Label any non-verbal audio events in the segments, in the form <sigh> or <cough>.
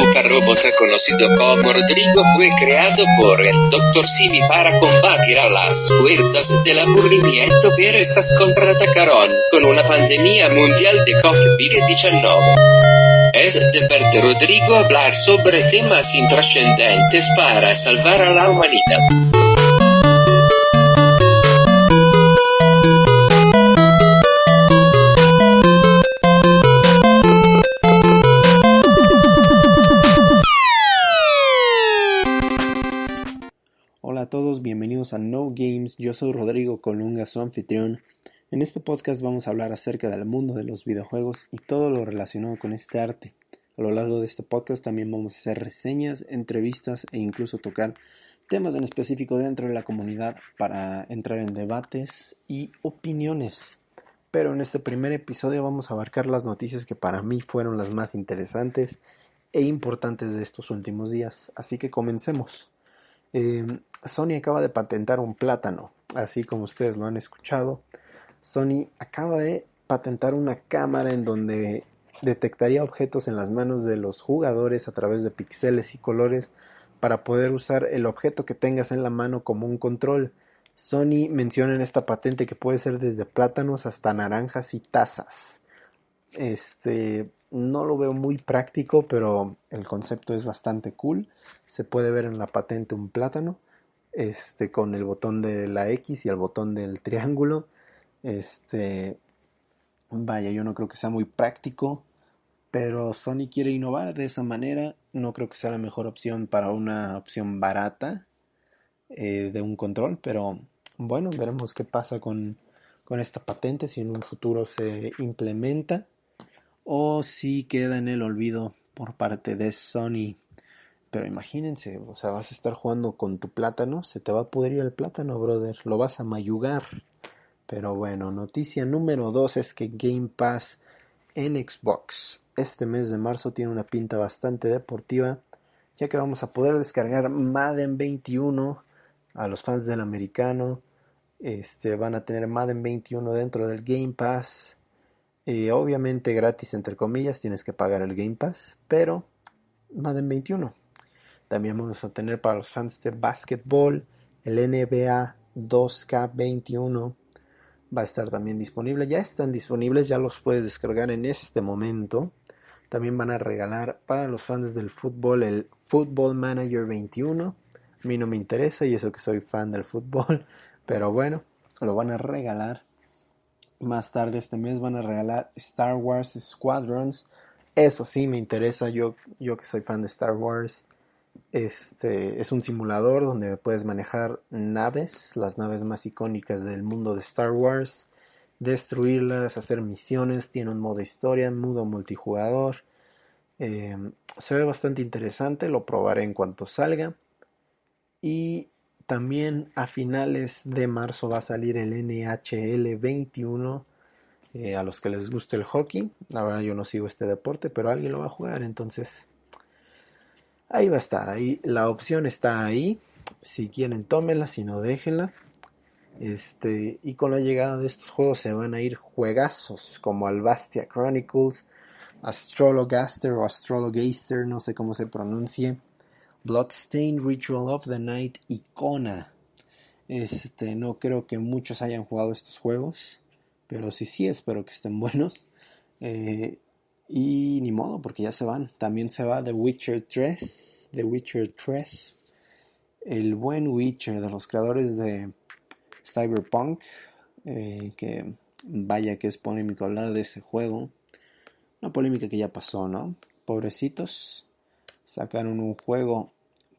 super robot conocido como Rodrigo fue creado por el Dr. Simi para combatir a las fuerzas del aburrimiento pero estas contraatacaron con una pandemia mundial de COVID-19. Es de verte Rodrigo hablar sobre temas intrascendentes para salvar a la humanidad. Bienvenidos a No Games, yo soy Rodrigo Colunga, su anfitrión. En este podcast vamos a hablar acerca del mundo de los videojuegos y todo lo relacionado con este arte. A lo largo de este podcast también vamos a hacer reseñas, entrevistas e incluso tocar temas en específico dentro de la comunidad para entrar en debates y opiniones. Pero en este primer episodio vamos a abarcar las noticias que para mí fueron las más interesantes e importantes de estos últimos días. Así que comencemos. Eh, Sony acaba de patentar un plátano, así como ustedes lo han escuchado. Sony acaba de patentar una cámara en donde detectaría objetos en las manos de los jugadores a través de píxeles y colores para poder usar el objeto que tengas en la mano como un control. Sony menciona en esta patente que puede ser desde plátanos hasta naranjas y tazas. Este, no lo veo muy práctico, pero el concepto es bastante cool. Se puede ver en la patente un plátano, este, con el botón de la X y el botón del triángulo. Este, vaya, yo no creo que sea muy práctico, pero Sony quiere innovar de esa manera. No creo que sea la mejor opción para una opción barata eh, de un control, pero bueno, veremos qué pasa con, con esta patente si en un futuro se implementa o si queda en el olvido por parte de Sony. Pero imagínense, o sea, vas a estar jugando con tu plátano, se te va a pudrir el plátano, brother, lo vas a mayugar. Pero bueno, noticia número 2 es que Game Pass en Xbox este mes de marzo tiene una pinta bastante deportiva, ya que vamos a poder descargar Madden 21 a los fans del americano. Este, van a tener Madden 21 dentro del Game Pass obviamente gratis entre comillas, tienes que pagar el Game Pass, pero Madden 21. También vamos a tener para los fans de básquetbol el NBA 2K21 va a estar también disponible. Ya están disponibles, ya los puedes descargar en este momento. También van a regalar para los fans del fútbol el Football Manager 21. A mí no me interesa y eso que soy fan del fútbol, <laughs> pero bueno, lo van a regalar más tarde este mes van a regalar Star Wars Squadrons. Eso sí me interesa, yo, yo que soy fan de Star Wars. Este es un simulador donde puedes manejar naves, las naves más icónicas del mundo de Star Wars, destruirlas, hacer misiones, tiene un modo historia, modo multijugador. Eh, se ve bastante interesante, lo probaré en cuanto salga. Y también a finales de marzo va a salir el NHL 21. Eh, a los que les guste el hockey, la verdad yo no sigo este deporte, pero alguien lo va a jugar, entonces ahí va a estar, ahí la opción está ahí. Si quieren tómenla, si no déjenla. Este, y con la llegada de estos juegos se van a ir juegazos como Albastia Chronicles, Astrologaster o Astrologaster, no sé cómo se pronuncie. Bloodstained Ritual of the Night Icona. Este, no creo que muchos hayan jugado estos juegos, pero sí, sí, espero que estén <laughs> buenos. Eh, y ni modo, porque ya se van. También se va The Witcher 3. The Witcher 3. El buen Witcher de los creadores de Cyberpunk. Eh, que vaya que es polémico hablar de ese juego. Una polémica que ya pasó, ¿no? Pobrecitos sacaron un juego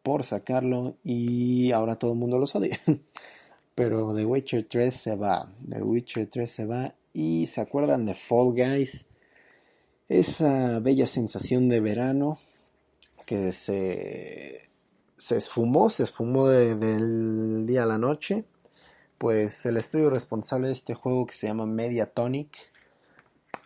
por sacarlo y ahora todo el mundo los odia. <laughs> Pero The Witcher 3 se va, The Witcher 3 se va y se acuerdan de Fall Guys, esa bella sensación de verano que se, se esfumó, se esfumó del día a la noche. Pues el estudio responsable de este juego que se llama Mediatonic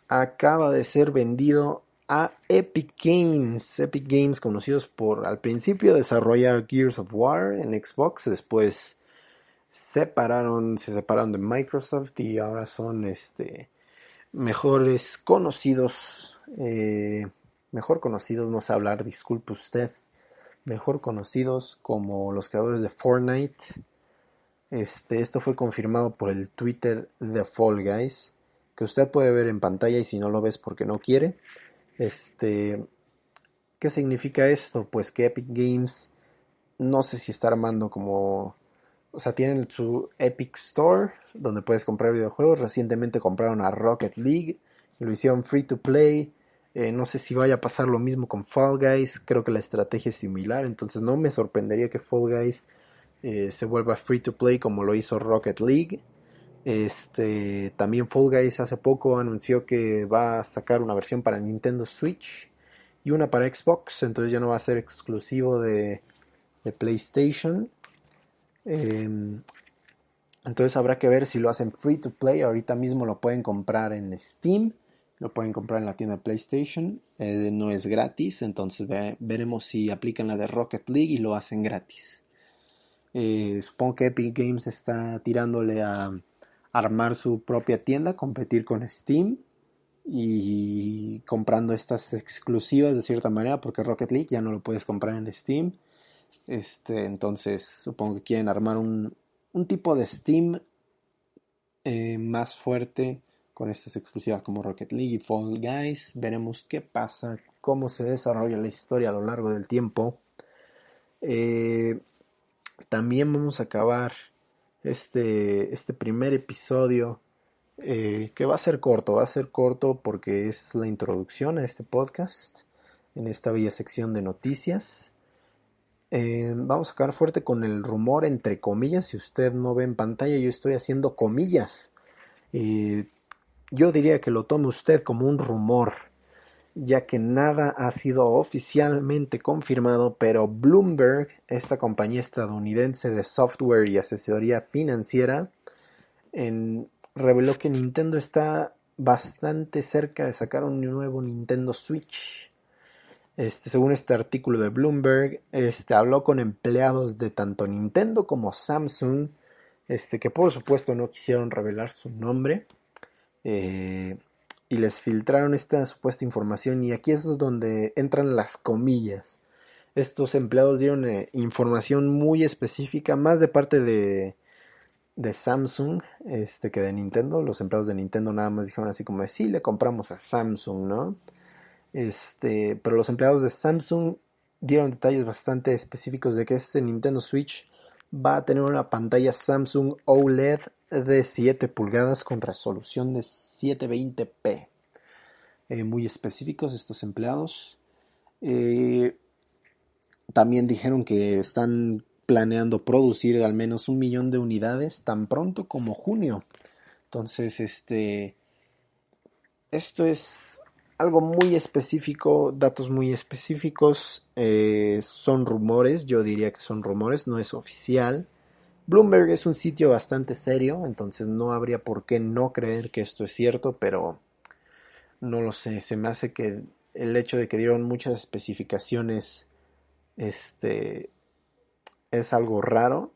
acaba de ser vendido a Epic Games. Epic Games conocidos por al principio desarrollar Gears of War en Xbox, después separaron, se separaron de Microsoft y ahora son este mejores conocidos eh, mejor conocidos, no sé hablar, disculpe usted, mejor conocidos como los creadores de Fortnite. Este, esto fue confirmado por el Twitter de Fall Guys, que usted puede ver en pantalla y si no lo ves porque no quiere. Este, ¿qué significa esto? Pues que Epic Games no sé si está armando como o sea, tienen su Epic Store donde puedes comprar videojuegos. Recientemente compraron a Rocket League, lo hicieron free to play. Eh, no sé si vaya a pasar lo mismo con Fall Guys. Creo que la estrategia es similar. Entonces no me sorprendería que Fall Guys eh, se vuelva free to play como lo hizo Rocket League. Este, también Fall Guys hace poco anunció que va a sacar una versión para Nintendo Switch y una para Xbox. Entonces ya no va a ser exclusivo de, PlayStation. Em, entonces habrá que ver si lo hacen free to play. Ahorita mismo lo pueden comprar en Steam. Lo pueden comprar en la tienda de PlayStation. Eh, no es gratis. Entonces veremos si aplican la de Rocket League y lo hacen gratis. Eh, supongo que Epic Games está tirándole a armar su propia tienda, competir con Steam y comprando estas exclusivas de cierta manera porque Rocket League ya no lo puedes comprar en Steam este, entonces supongo que quieren armar un, un tipo de Steam eh, más fuerte con estas exclusivas como Rocket League y Fall Guys. Veremos qué pasa, cómo se desarrolla la historia a lo largo del tiempo. Eh, también vamos a acabar este, este primer episodio eh, que va a ser corto, va a ser corto porque es la introducción a este podcast en esta bella sección de noticias. Eh, vamos a acabar fuerte con el rumor entre comillas. Si usted no ve en pantalla, yo estoy haciendo comillas. Eh, yo diría que lo tome usted como un rumor, ya que nada ha sido oficialmente confirmado, pero Bloomberg, esta compañía estadounidense de software y asesoría financiera, reveló que Nintendo está bastante cerca de sacar un nuevo Nintendo Switch. Este, según este artículo de Bloomberg, este, habló con empleados de tanto Nintendo como Samsung, este, que por supuesto no quisieron revelar su nombre, eh, y les filtraron esta supuesta información, y aquí es donde entran las comillas. Estos empleados dieron eh, información muy específica, más de parte de, de Samsung este, que de Nintendo. Los empleados de Nintendo nada más dijeron así como, sí, le compramos a Samsung, ¿no? Este, pero los empleados de Samsung dieron detalles bastante específicos de que este Nintendo Switch va a tener una pantalla Samsung OLED de 7 pulgadas con resolución de 720p. Eh, muy específicos estos empleados. Eh, también dijeron que están planeando producir al menos un millón de unidades tan pronto como junio. Entonces, este, esto es algo muy específico, datos muy específicos, eh, son rumores, yo diría que son rumores, no es oficial. Bloomberg es un sitio bastante serio, entonces no habría por qué no creer que esto es cierto, pero no lo sé, se me hace que el hecho de que dieron muchas especificaciones este es algo raro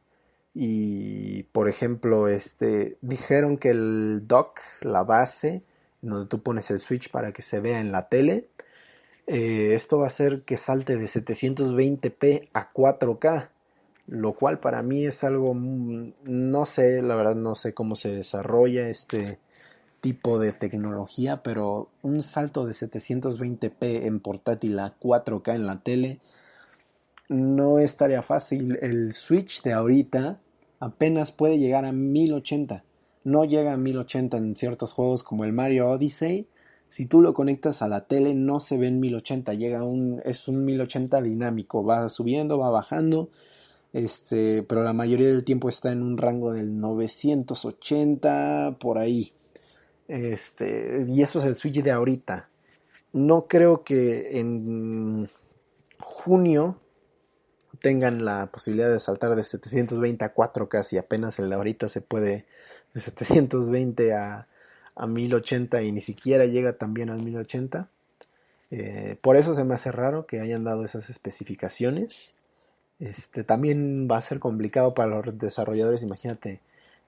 y por ejemplo, este dijeron que el dock, la base donde tú pones el switch para que se vea en la tele. Eh, esto va a hacer que salte de 720p a 4K, lo cual para mí es algo, mm, no sé, la verdad no sé cómo se desarrolla este tipo de tecnología, pero un salto de 720p en portátil a 4K en la tele no es tarea fácil. El switch de ahorita apenas puede llegar a 1080 no llega a 1080 en ciertos juegos como el Mario Odyssey. Si tú lo conectas a la tele no se ve en 1080, llega un es un 1080 dinámico, va subiendo, va bajando. Este, pero la mayoría del tiempo está en un rango del 980 por ahí. Este, y eso es el Switch de ahorita. No creo que en junio tengan la posibilidad de saltar de 720 a 4K si apenas el de ahorita se puede de 720 a, a 1080 y ni siquiera llega también al 1080. Eh, por eso se me hace raro que hayan dado esas especificaciones. Este, también va a ser complicado para los desarrolladores, imagínate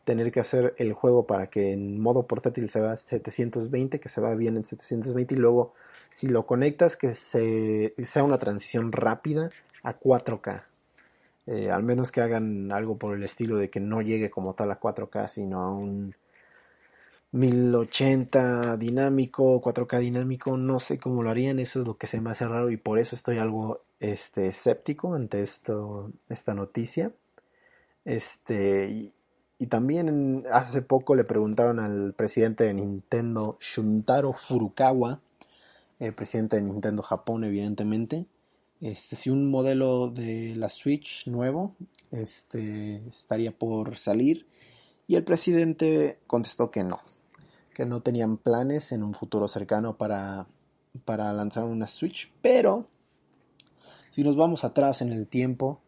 tener que hacer el juego para que en modo portátil se vea 720, que se va bien en 720 y luego si lo conectas que se, sea una transición rápida a 4K. Eh, al menos que hagan algo por el estilo de que no llegue como tal a 4K, sino a un 1080 dinámico, 4K dinámico, no sé cómo lo harían, eso es lo que se me hace raro y por eso estoy algo este, escéptico ante esto, esta noticia. Este, y, también hace poco le preguntaron al presidente de Nintendo, Shuntaro Furukawa, el presidente de Nintendo Japón, evidentemente, este, si un modelo de la Switch nuevo este, estaría por salir. Y el presidente contestó que no, que no tenían planes en un futuro cercano para, para lanzar una Switch. Pero, si nos vamos atrás en el tiempo,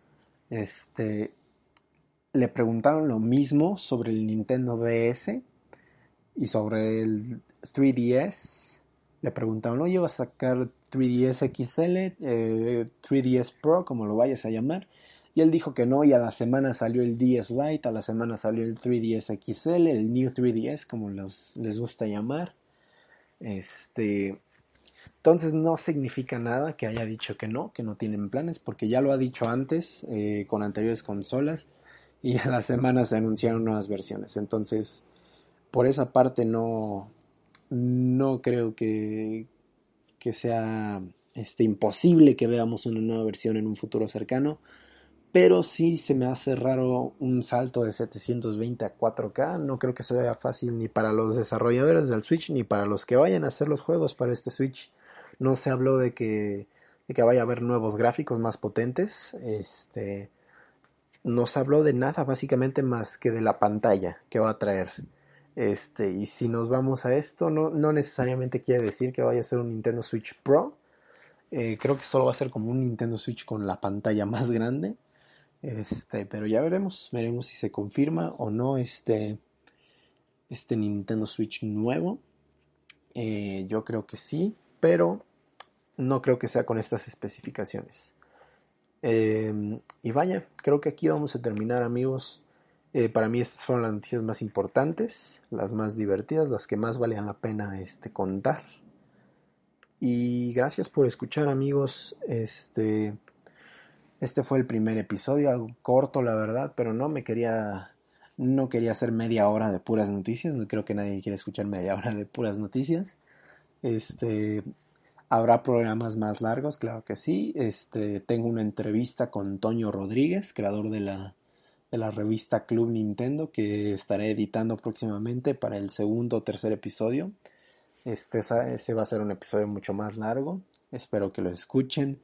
este, le preguntaron lo mismo sobre el Nintendo DS y sobre el 3DS. Le preguntaron, oye, ¿vas a sacar 3DS XL, 3DS eh, Pro, como lo vayas a llamar? Y él dijo que no, y a la semana salió el DS Lite, a la semana salió el 3DS XL, el New 3DS, como les gusta llamar. Este, entonces no significa nada que haya dicho que no, que no tienen planes, porque ya lo ha dicho antes eh, con anteriores consolas y a la semana se anunciaron nuevas versiones. Entonces, por esa parte no, no creo que, que sea este, imposible que veamos una nueva versión en un futuro cercano. Pero sí se me hace raro un salto de 720 a 4K. No creo que sea fácil ni para los desarrolladores del Switch ni para los que vayan a hacer los juegos para este Switch. No se habló de que, de que vaya a haber nuevos gráficos más potentes. Este, no se habló de nada básicamente más que de la pantalla que va a traer. Este, y si nos vamos a esto, no, no necesariamente quiere decir que vaya a ser un Nintendo Switch Pro. Eh, creo que solo va a ser como un Nintendo Switch con la pantalla más grande. Este, pero ya veremos, veremos si se confirma o no este, este Nintendo Switch nuevo. Eh, yo creo que sí, pero no creo que sea con estas especificaciones. Em, y vaya, creo que aquí vamos a terminar amigos. Eh, para mí estas fueron las noticias más importantes, las más divertidas, las que más valían la pena este, contar. Y gracias por escuchar amigos. Este, este fue el primer episodio, algo corto la verdad, pero no me quería, no quería hacer media hora de puras noticias. No creo que nadie quiera escuchar media hora de puras noticias. Este, Habrá programas más largos, claro que sí. Este, tengo una entrevista con Toño Rodríguez, creador de la, de la revista Club Nintendo, que estaré editando próximamente para el segundo o tercer episodio. Este ese va a ser un episodio mucho más largo. Espero que lo escuchen.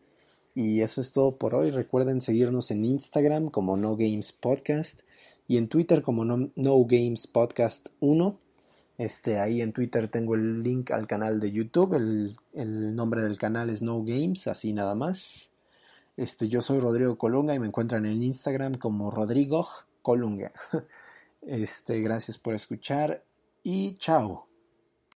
Y eso es todo por hoy. Recuerden seguirnos en Instagram como No Games Podcast y en Twitter como No, no Games Podcast 1. Este, ahí en Twitter tengo el link al canal de YouTube. El, nombre del canal es No Games, así nada más. Este, yo soy Rodrigo Colunga y me encuentran en Instagram como Rodrigo Colunga. <laughs> Este, gracias por escuchar y chao.